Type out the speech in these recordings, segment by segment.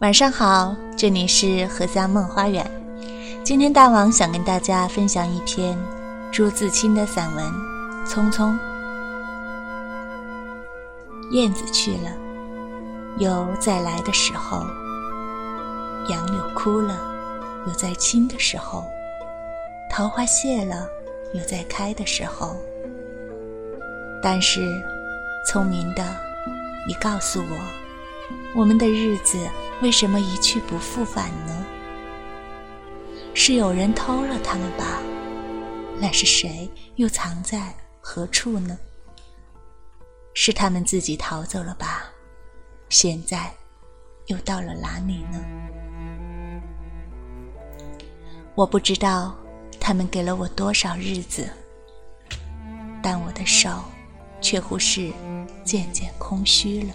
晚上好，这里是荷香梦花园。今天大王想跟大家分享一篇朱自清的散文《匆匆》。燕子去了，有再来的时候；杨柳枯了，有再青的时候；桃花谢了，有再开的时候。但是，聪明的，你告诉我。我们的日子为什么一去不复返呢？是有人偷了他们吧？那是谁？又藏在何处呢？是他们自己逃走了吧？现在又到了哪里呢？我不知道他们给了我多少日子，但我的手却乎是渐渐空虚了。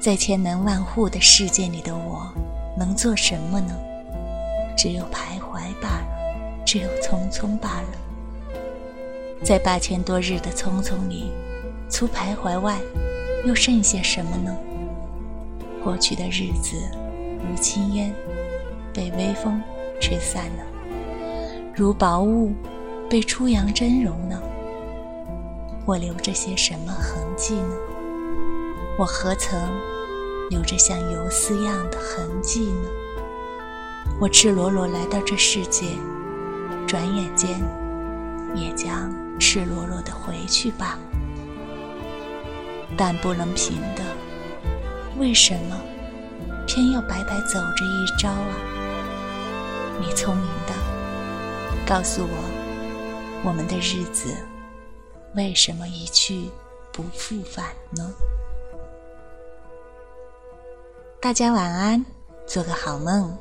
在千门万户的世界里的我，能做什么呢？只有徘徊罢了，只有匆匆罢了。在八千多日的匆匆里，除徘徊外，又剩些什么呢？过去的日子如轻烟，被微风吹散了；如薄雾，被初阳蒸融了。我留着些什么痕迹呢？我何曾留着像游丝样的痕迹呢？我赤裸裸来到这世界，转眼间也将赤裸裸的回去吧。但不能平的，为什么偏要白白走这一招啊？你聪明的，告诉我，我们的日子为什么一去不复返呢？大家晚安，做个好梦。